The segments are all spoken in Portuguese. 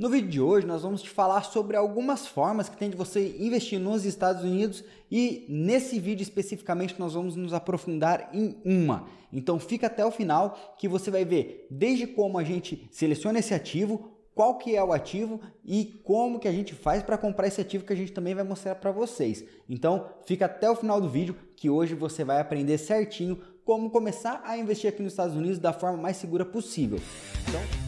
No vídeo de hoje nós vamos te falar sobre algumas formas que tem de você investir nos Estados Unidos e nesse vídeo especificamente nós vamos nos aprofundar em uma. Então fica até o final que você vai ver desde como a gente seleciona esse ativo, qual que é o ativo e como que a gente faz para comprar esse ativo que a gente também vai mostrar para vocês. Então fica até o final do vídeo que hoje você vai aprender certinho como começar a investir aqui nos Estados Unidos da forma mais segura possível. Então...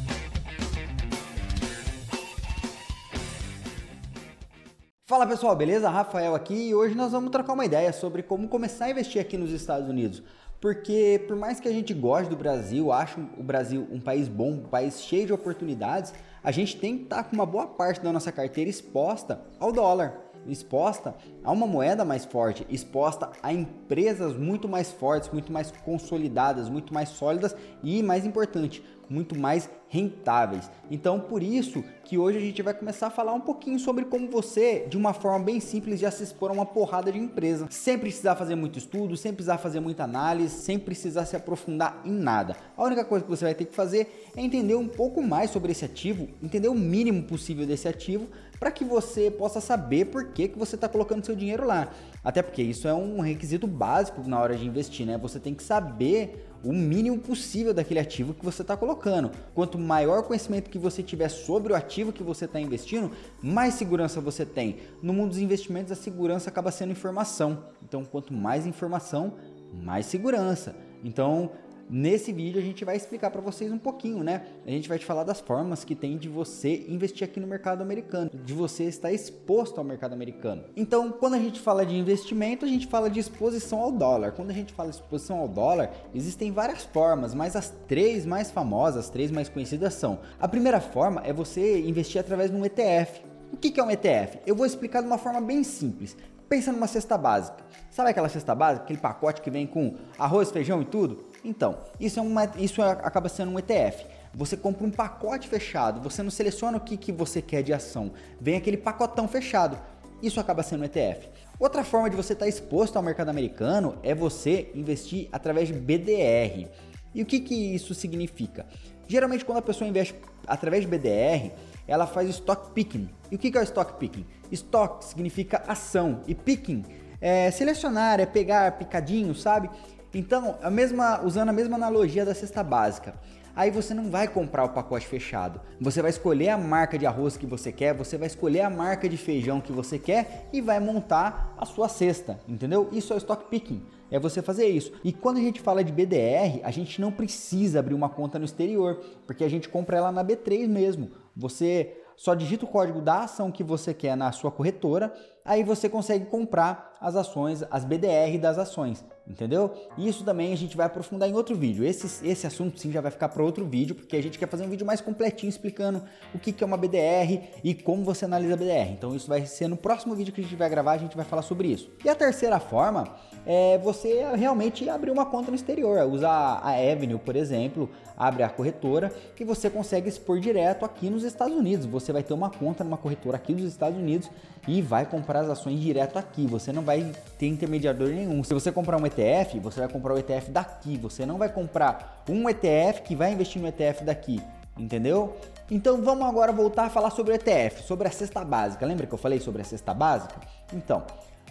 Fala pessoal, beleza? Rafael aqui e hoje nós vamos trocar uma ideia sobre como começar a investir aqui nos Estados Unidos. Porque por mais que a gente goste do Brasil, ache o Brasil um país bom, um país cheio de oportunidades, a gente tem que estar com uma boa parte da nossa carteira exposta ao dólar exposta a uma moeda mais forte, exposta a empresas muito mais fortes, muito mais consolidadas, muito mais sólidas e, mais importante, muito mais rentáveis. Então, por isso que hoje a gente vai começar a falar um pouquinho sobre como você, de uma forma bem simples, já se expor a uma porrada de empresa, sem precisar fazer muito estudo, sem precisar fazer muita análise, sem precisar se aprofundar em nada. A única coisa que você vai ter que fazer é entender um pouco mais sobre esse ativo, entender o mínimo possível desse ativo, para que você possa saber por que, que você está colocando seu dinheiro lá. Até porque isso é um requisito básico na hora de investir, né? Você tem que saber o mínimo possível daquele ativo que você está colocando. Quanto maior conhecimento que você tiver sobre o ativo que você está investindo, mais segurança você tem. No mundo dos investimentos, a segurança acaba sendo informação. Então, quanto mais informação, mais segurança. Então, Nesse vídeo a gente vai explicar para vocês um pouquinho, né? A gente vai te falar das formas que tem de você investir aqui no mercado americano, de você estar exposto ao mercado americano. Então, quando a gente fala de investimento, a gente fala de exposição ao dólar. Quando a gente fala de exposição ao dólar, existem várias formas, mas as três mais famosas, as três mais conhecidas são: a primeira forma é você investir através de um ETF. O que é um ETF? Eu vou explicar de uma forma bem simples. Pensa numa cesta básica. Sabe aquela cesta básica, aquele pacote que vem com arroz, feijão e tudo? Então, isso, é uma, isso é, acaba sendo um ETF. Você compra um pacote fechado, você não seleciona o que, que você quer de ação, vem aquele pacotão fechado. Isso acaba sendo um ETF. Outra forma de você estar exposto ao mercado americano é você investir através de BDR. E o que, que isso significa? Geralmente, quando a pessoa investe através de BDR, ela faz stock picking. E o que, é o stock picking? Stock significa ação e picking é selecionar, é pegar picadinho, sabe? Então, a mesma, usando a mesma analogia da cesta básica. Aí você não vai comprar o pacote fechado. Você vai escolher a marca de arroz que você quer, você vai escolher a marca de feijão que você quer e vai montar a sua cesta, entendeu? Isso é o stock picking. É você fazer isso. E quando a gente fala de BDR, a gente não precisa abrir uma conta no exterior, porque a gente compra ela na B3 mesmo. Você só digita o código da ação que você quer na sua corretora, aí você consegue comprar as ações, as BDR das ações, entendeu? Isso também a gente vai aprofundar em outro vídeo. Esse, esse assunto sim já vai ficar para outro vídeo, porque a gente quer fazer um vídeo mais completinho explicando o que, que é uma BDR e como você analisa a BDR. Então isso vai ser no próximo vídeo que a gente vai gravar, a gente vai falar sobre isso. E a terceira forma é você realmente abrir uma conta no exterior, usar a Avenue, por exemplo, abre a corretora e você consegue expor direto aqui nos Estados Unidos. Você vai ter uma conta numa corretora aqui dos Estados Unidos e vai comprar as ações direto aqui. Você não vai ter intermediador nenhum. Se você comprar um ETF, você vai comprar o ETF daqui. Você não vai comprar um ETF que vai investir no ETF daqui. Entendeu? Então vamos agora voltar a falar sobre o ETF, sobre a cesta básica. Lembra que eu falei sobre a cesta básica? Então,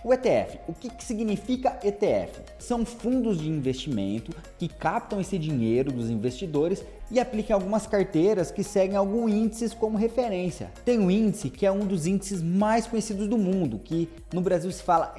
o ETF, o que, que, significa ETF? São fundos de investimento que captam esse dinheiro dos investidores e aplicam algumas carteiras que seguem alguns índices como referência. Tem um índice que é um dos índices mais conhecidos do mundo, que no Brasil se fala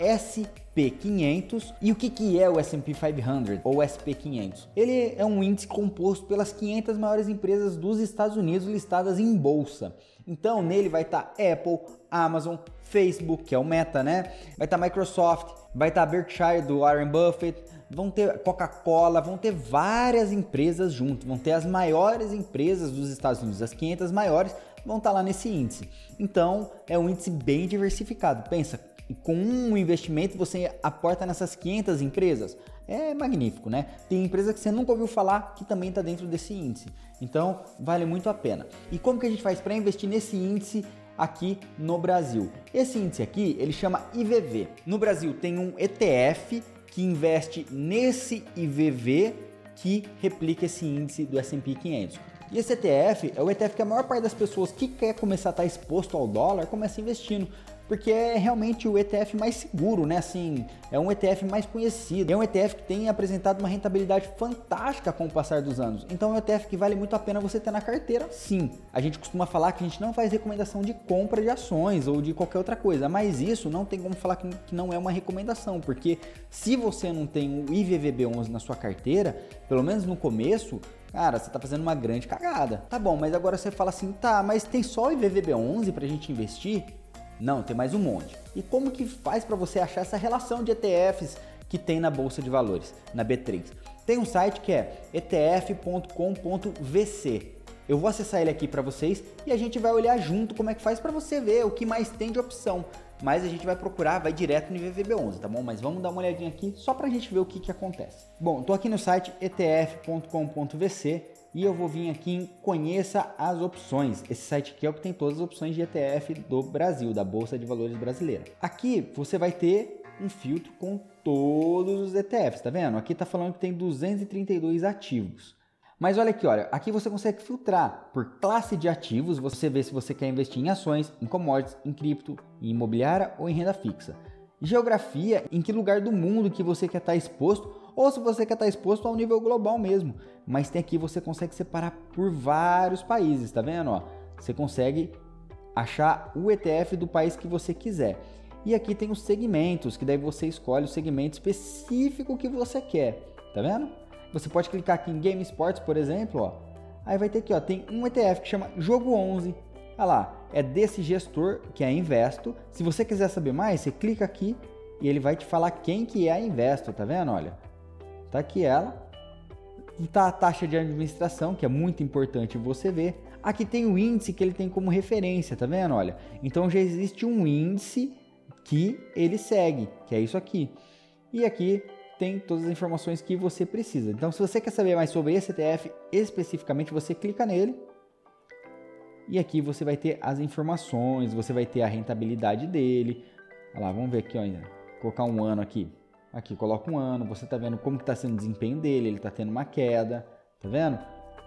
SP500. E o que, que é o S&P 500 ou SP500? Ele é um índice composto pelas 500 maiores empresas dos Estados Unidos listadas em bolsa. Então nele vai estar tá Apple, Amazon, Facebook, que é o Meta, né? Vai estar tá Microsoft, vai estar tá Berkshire do Warren Buffett, vão ter Coca-Cola, vão ter várias empresas junto, vão ter as maiores empresas dos Estados Unidos, as 500 maiores vão estar tá lá nesse índice. Então, é um índice bem diversificado. Pensa, com um investimento você aporta nessas 500 empresas. É magnífico, né? Tem empresa que você nunca ouviu falar que também está dentro desse índice. Então, vale muito a pena. E como que a gente faz para investir nesse índice aqui no Brasil. Esse índice aqui, ele chama IVV. No Brasil tem um ETF que investe nesse IVV que replica esse índice do S&P 500. E esse ETF é o ETF que a maior parte das pessoas que quer começar a estar exposto ao dólar começa investindo porque é realmente o ETF mais seguro, né? Assim, é um ETF mais conhecido, é um ETF que tem apresentado uma rentabilidade fantástica com o passar dos anos. Então é um ETF que vale muito a pena você ter na carteira, sim. A gente costuma falar que a gente não faz recomendação de compra de ações ou de qualquer outra coisa, mas isso não tem como falar que não é uma recomendação, porque se você não tem o IVVB11 na sua carteira, pelo menos no começo, Cara, você tá fazendo uma grande cagada. Tá bom, mas agora você fala assim, tá, mas tem só o IVVB11 pra gente investir? Não, tem mais um monte. E como que faz para você achar essa relação de ETFs que tem na bolsa de valores, na B3? Tem um site que é etf.com.vc. Eu vou acessar ele aqui para vocês e a gente vai olhar junto como é que faz para você ver o que mais tem de opção. Mas a gente vai procurar, vai direto no IVVB11, tá bom? Mas vamos dar uma olhadinha aqui só para a gente ver o que, que acontece. Bom, tô aqui no site etf.com.vc e eu vou vir aqui em Conheça as Opções. Esse site aqui é o que tem todas as opções de ETF do Brasil, da Bolsa de Valores Brasileira. Aqui você vai ter um filtro com todos os ETFs, tá vendo? Aqui tá falando que tem 232 ativos. Mas olha aqui, olha, aqui você consegue filtrar por classe de ativos, você vê se você quer investir em ações, em commodities, em cripto, em imobiliária ou em renda fixa. Geografia, em que lugar do mundo que você quer estar exposto ou se você quer estar exposto ao nível global mesmo. Mas tem aqui você consegue separar por vários países, tá vendo? Ó, você consegue achar o ETF do país que você quiser. E aqui tem os segmentos, que daí você escolhe o segmento específico que você quer, tá vendo? Você pode clicar aqui em Game Sports, por exemplo, ó. Aí vai ter aqui, ó, tem um ETF que chama Jogo 11. Olha lá, é desse gestor que é a Investo. Se você quiser saber mais, você clica aqui e ele vai te falar quem que é a Investo, tá vendo? Olha, Tá aqui ela. Tá a taxa de administração, que é muito importante você ver. Aqui tem o índice que ele tem como referência, tá vendo? Olha, então já existe um índice que ele segue, que é isso aqui. E aqui tem todas as informações que você precisa. Então, se você quer saber mais sobre esse ETF especificamente, você clica nele. E aqui você vai ter as informações, você vai ter a rentabilidade dele. Olha lá, vamos ver aqui, ó, colocar um ano aqui. Aqui coloca um ano, você está vendo como está sendo o desempenho dele, ele está tendo uma queda, tá vendo?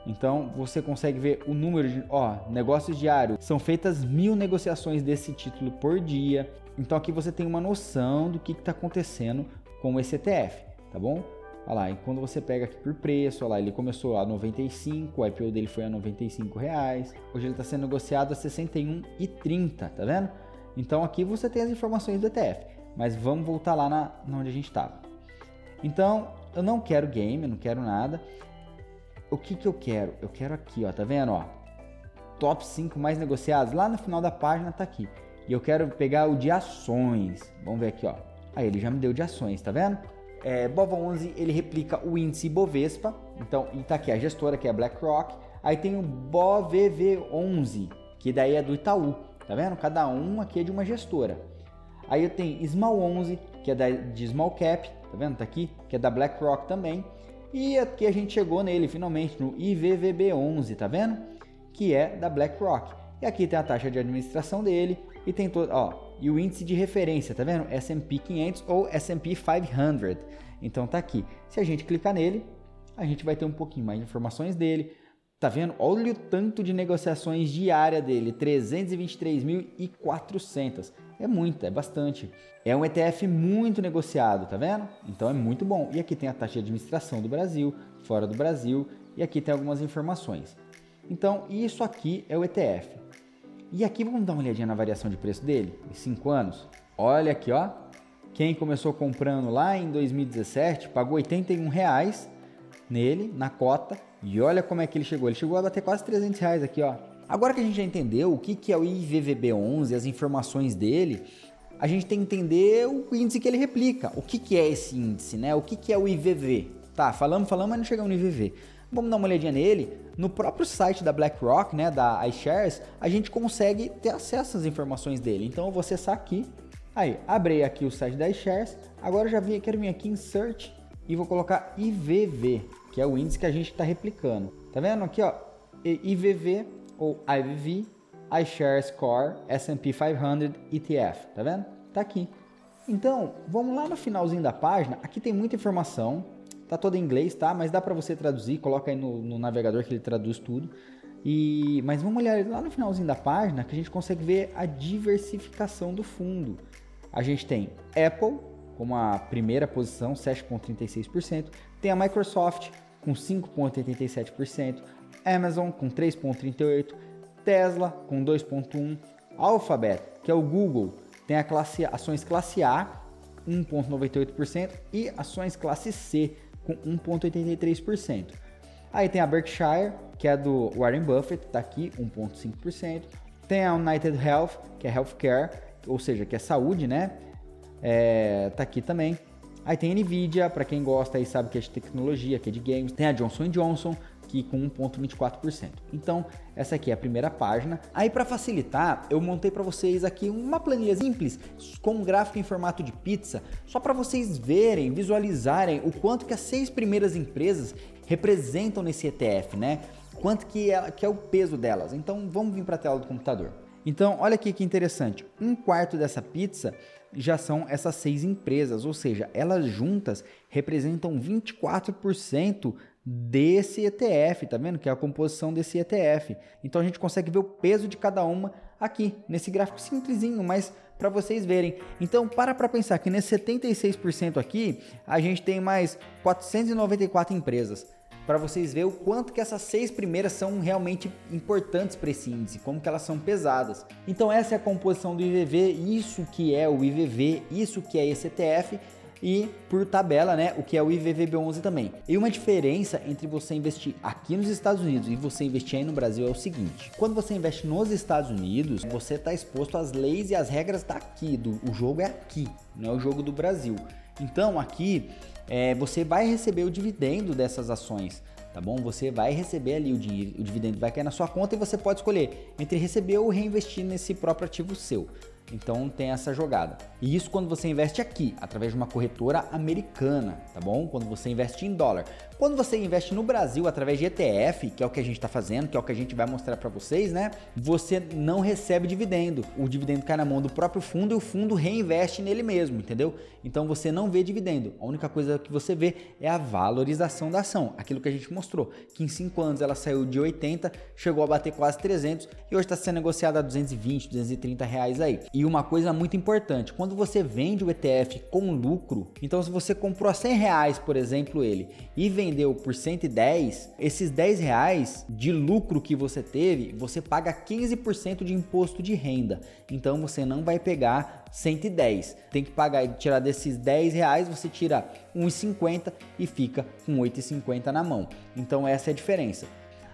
Então você consegue ver o número de, ó, negócios diários. São feitas mil negociações desse título por dia. Então aqui você tem uma noção do que está acontecendo com esse ETF, tá bom? Olha lá, e quando você pega aqui por preço, olha lá, ele começou a 95, o IPO dele foi a 95 reais. Hoje ele está sendo negociado a 61,30, tá vendo? Então aqui você tem as informações do ETF. Mas vamos voltar lá na, onde a gente estava. Então, eu não quero game, não quero nada. O que, que eu quero? Eu quero aqui, ó, tá vendo? Ó, top 5 mais negociados. Lá no final da página tá aqui. E eu quero pegar o de ações. Vamos ver aqui, ó. Aí ele já me deu de ações, tá vendo? É, Bova 11 ele replica o índice Bovespa. Então, e tá aqui a gestora que é a BlackRock. Aí tem o BOVV11, que daí é do Itaú, tá vendo? Cada um aqui é de uma gestora. Aí eu tenho Small 11, que é da, de Small Cap, tá vendo? Tá aqui, que é da BlackRock também. E aqui a gente chegou nele finalmente no IVVB11, tá vendo? Que é da BlackRock. E aqui tem a taxa de administração dele e tem todo, ó, e o índice de referência, tá vendo? S&P 500 ou S&P 500. Então tá aqui. Se a gente clicar nele, a gente vai ter um pouquinho mais de informações dele. Tá vendo? Olha o tanto de negociações diária dele, 323.400. É muito, é bastante. É um ETF muito negociado, tá vendo? Então é muito bom. E aqui tem a taxa de administração do Brasil, fora do Brasil, e aqui tem algumas informações. Então, isso aqui é o ETF. E aqui vamos dar uma olhadinha na variação de preço dele, em 5 anos. Olha aqui, ó. Quem começou comprando lá em 2017 pagou 81 reais nele, na cota, e olha como é que ele chegou. Ele chegou a bater quase 300 reais aqui, ó. Agora que a gente já entendeu o que, que é o IVVB11, as informações dele, a gente tem que entender o índice que ele replica. O que, que é esse índice, né? O que, que é o IVV? Tá, falamos, falamos, mas não chegamos no IVV. Vamos dar uma olhadinha nele. No próprio site da BlackRock, né, da iShares, a gente consegue ter acesso às informações dele. Então eu vou acessar aqui. Aí, abri aqui o site da iShares. Agora já vim, quero vir aqui em Search e vou colocar IVV, que é o índice que a gente está replicando. Tá vendo aqui, ó? IVV ou IVV, iShares Core S&P 500 ETF, tá vendo? Tá aqui. Então, vamos lá no finalzinho da página, aqui tem muita informação, Tá todo em inglês, tá? Mas dá para você traduzir, coloca aí no, no, navegador que ele traduz tudo. E, mas vamos olhar lá no finalzinho da página que a gente consegue ver a diversificação do fundo. A gente tem Apple como a primeira posição, 7,36%. Tem a Microsoft com 5,87%. Amazon com 3,38%. Tesla com 2,1%. Alphabet, que é o Google, tem a classe, ações classe A, 1,98%. E ações classe C, com 1,83%. Aí tem a Berkshire, que é do Warren Buffett, está aqui, 1,5%. Tem a United Health, que é healthcare, ou seja, que é saúde, né? É, tá aqui também. Aí tem a Nvidia, para quem gosta e sabe que é de tecnologia, que é de games. Tem a Johnson Johnson, aqui com 1.24%. Então, essa aqui é a primeira página. Aí para facilitar, eu montei para vocês aqui uma planilha simples com um gráfico em formato de pizza, só para vocês verem, visualizarem o quanto que as seis primeiras empresas representam nesse ETF, né? Quanto que é, que é o peso delas. Então, vamos vir para a tela do computador. Então, olha aqui que interessante. Um quarto dessa pizza já são essas seis empresas, ou seja, elas juntas representam 24% desse ETF, tá vendo? Que é a composição desse ETF. Então a gente consegue ver o peso de cada uma aqui, nesse gráfico simplesinho, mas para vocês verem. Então para para pensar que nesse 76% aqui, a gente tem mais 494 empresas. Para vocês verem o quanto que essas seis primeiras são realmente importantes para esse índice, como que elas são pesadas. Então essa é a composição do IVV, isso que é o IVV, isso que é esse ETF e por tabela, né, o que é o IVVB11 também. E uma diferença entre você investir aqui nos Estados Unidos e você investir aí no Brasil é o seguinte: quando você investe nos Estados Unidos, você está exposto às leis e às regras daqui, do, o jogo é aqui, não é o jogo do Brasil. Então aqui é, você vai receber o dividendo dessas ações tá bom? Você vai receber ali o dinheiro, o dividendo vai cair na sua conta e você pode escolher entre receber ou reinvestir nesse próprio ativo seu. Então tem essa jogada. E isso quando você investe aqui, através de uma corretora americana, tá bom? Quando você investe em dólar. Quando você investe no Brasil através de ETF, que é o que a gente está fazendo, que é o que a gente vai mostrar para vocês, né? Você não recebe dividendo. O dividendo cai na mão do próprio fundo e o fundo reinveste nele mesmo, entendeu? Então você não vê dividendo. A única coisa que você vê é a valorização da ação. Aquilo que a gente mostrou, que em 5 anos ela saiu de 80, chegou a bater quase 300 e hoje está sendo negociada a 220, 230 reais aí. E uma coisa muito importante, quando você vende o ETF com lucro, então se você comprou a 100 reais, por exemplo, ele, e vendeu por 110, esses 10 reais de lucro que você teve, você paga 15% de imposto de renda. Então você não vai pegar 110. Tem que pagar, tirar desses 10 reais, você tira 1,50 e fica com 8,50 na mão. Então essa é a diferença.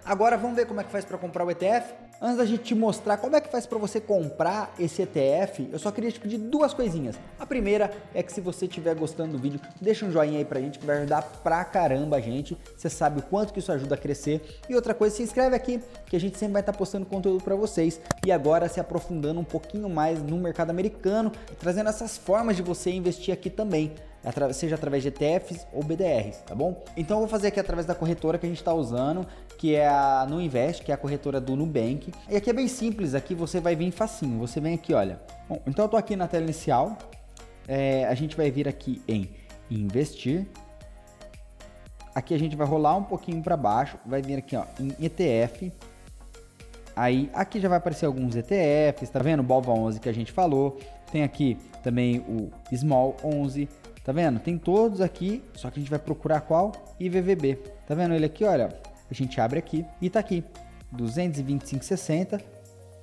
Agora vamos ver como é que faz para comprar o ETF? Antes da gente te mostrar como é que faz para você comprar esse ETF, eu só queria te pedir duas coisinhas. A primeira é que se você estiver gostando do vídeo, deixa um joinha aí pra gente que vai ajudar pra caramba a gente. Você sabe o quanto que isso ajuda a crescer. E outra coisa, se inscreve aqui que a gente sempre vai estar tá postando conteúdo para vocês. E agora se aprofundando um pouquinho mais no mercado americano, trazendo essas formas de você investir aqui também seja através de ETFs ou BDRs, tá bom? Então eu vou fazer aqui através da corretora que a gente está usando, que é a Nuinvest, que é a corretora do Nubank. E aqui é bem simples, aqui você vai vir facinho, você vem aqui, olha. Bom, então eu tô aqui na tela inicial, é, a gente vai vir aqui em investir. Aqui a gente vai rolar um pouquinho para baixo, vai vir aqui ó, em ETF. Aí aqui já vai aparecer alguns ETFs, tá vendo? O BOVA 11 que a gente falou. Tem aqui também o Small 11, Tá vendo? Tem todos aqui, só que a gente vai procurar qual? IVVB. Tá vendo ele aqui, olha? A gente abre aqui e tá aqui, 225,60.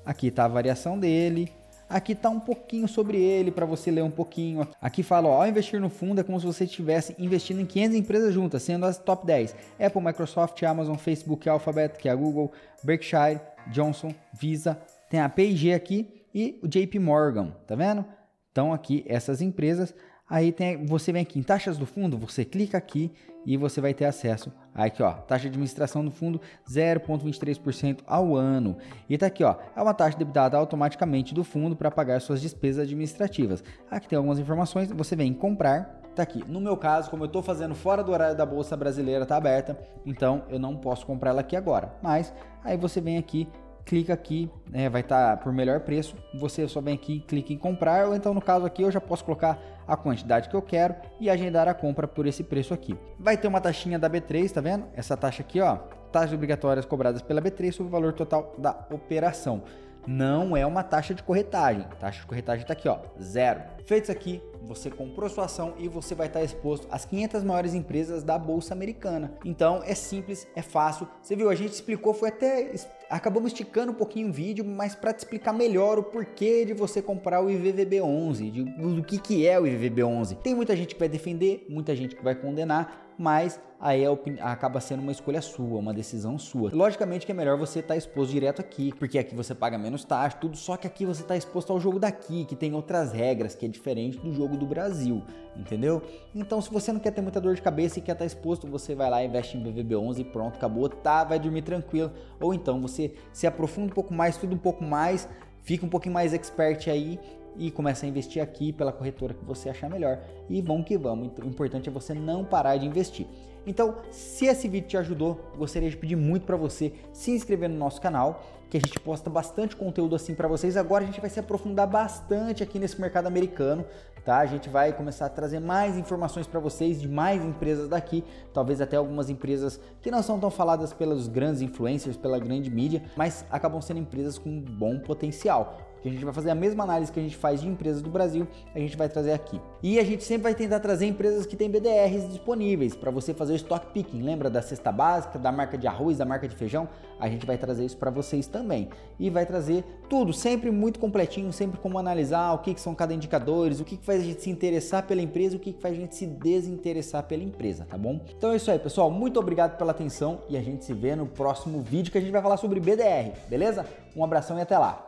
Aqui tá a variação dele. Aqui tá um pouquinho sobre ele para você ler um pouquinho. Aqui fala, ó, ao investir no fundo é como se você estivesse investindo em 500 empresas juntas, sendo as top 10: Apple, Microsoft, Amazon, Facebook, Alphabet, que é a Google, Berkshire, Johnson, Visa, tem a P&G aqui e o JP Morgan, tá vendo? Então aqui essas empresas Aí tem, você vem aqui em taxas do fundo, você clica aqui e você vai ter acesso. Aqui, ó, taxa de administração do fundo 0,23% ao ano. E tá aqui, ó, é uma taxa debitada automaticamente do fundo para pagar suas despesas administrativas. Aqui tem algumas informações, você vem comprar, tá aqui. No meu caso, como eu estou fazendo fora do horário da bolsa brasileira, tá aberta, então eu não posso comprar ela aqui agora. Mas aí você vem aqui clica aqui, é, vai estar tá por melhor preço. Você só vem aqui, clica em comprar, ou então no caso aqui eu já posso colocar a quantidade que eu quero e agendar a compra por esse preço aqui. Vai ter uma taxinha da B3, tá vendo? Essa taxa aqui, ó, taxas obrigatórias cobradas pela B3 sobre o valor total da operação não é uma taxa de corretagem. A taxa de corretagem está aqui, ó, zero. Feito isso aqui, você comprou sua ação e você vai estar exposto às 500 maiores empresas da bolsa americana. Então é simples, é fácil. Você viu, a gente explicou, foi até acabamos esticando um pouquinho o vídeo, mas para te explicar melhor o porquê de você comprar o IVVB11, de, do que que é o IVVB11. Tem muita gente que vai defender, muita gente que vai condenar, mas aí é, acaba sendo uma escolha sua, uma decisão sua. Logicamente que é melhor você estar tá exposto direto aqui, porque aqui você paga menos taxa, tudo, só que aqui você está exposto ao jogo daqui, que tem outras regras, que é diferente do jogo do Brasil, entendeu? Então, se você não quer ter muita dor de cabeça e quer estar tá exposto, você vai lá, investe em BVB11 e pronto, acabou, tá, vai dormir tranquilo. Ou então você se aprofunda um pouco mais, estuda um pouco mais, fica um pouquinho mais expert aí e começa a investir aqui pela corretora que você achar melhor. E vamos que vamos. O importante é você não parar de investir. Então, se esse vídeo te ajudou, gostaria de pedir muito para você se inscrever no nosso canal, que a gente posta bastante conteúdo assim para vocês. Agora a gente vai se aprofundar bastante aqui nesse mercado americano, tá? A gente vai começar a trazer mais informações para vocês de mais empresas daqui, talvez até algumas empresas que não são tão faladas pelos grandes influencers, pela grande mídia, mas acabam sendo empresas com bom potencial que a gente vai fazer a mesma análise que a gente faz de empresas do Brasil, a gente vai trazer aqui. E a gente sempre vai tentar trazer empresas que têm BDRs disponíveis para você fazer o stock picking. Lembra da cesta básica, da marca de arroz, da marca de feijão? A gente vai trazer isso para vocês também. E vai trazer tudo, sempre muito completinho, sempre como analisar o que, que são cada indicadores, o que, que faz a gente se interessar pela empresa, o que, que faz a gente se desinteressar pela empresa, tá bom? Então é isso aí, pessoal. Muito obrigado pela atenção e a gente se vê no próximo vídeo que a gente vai falar sobre BDR, beleza? Um abração e até lá.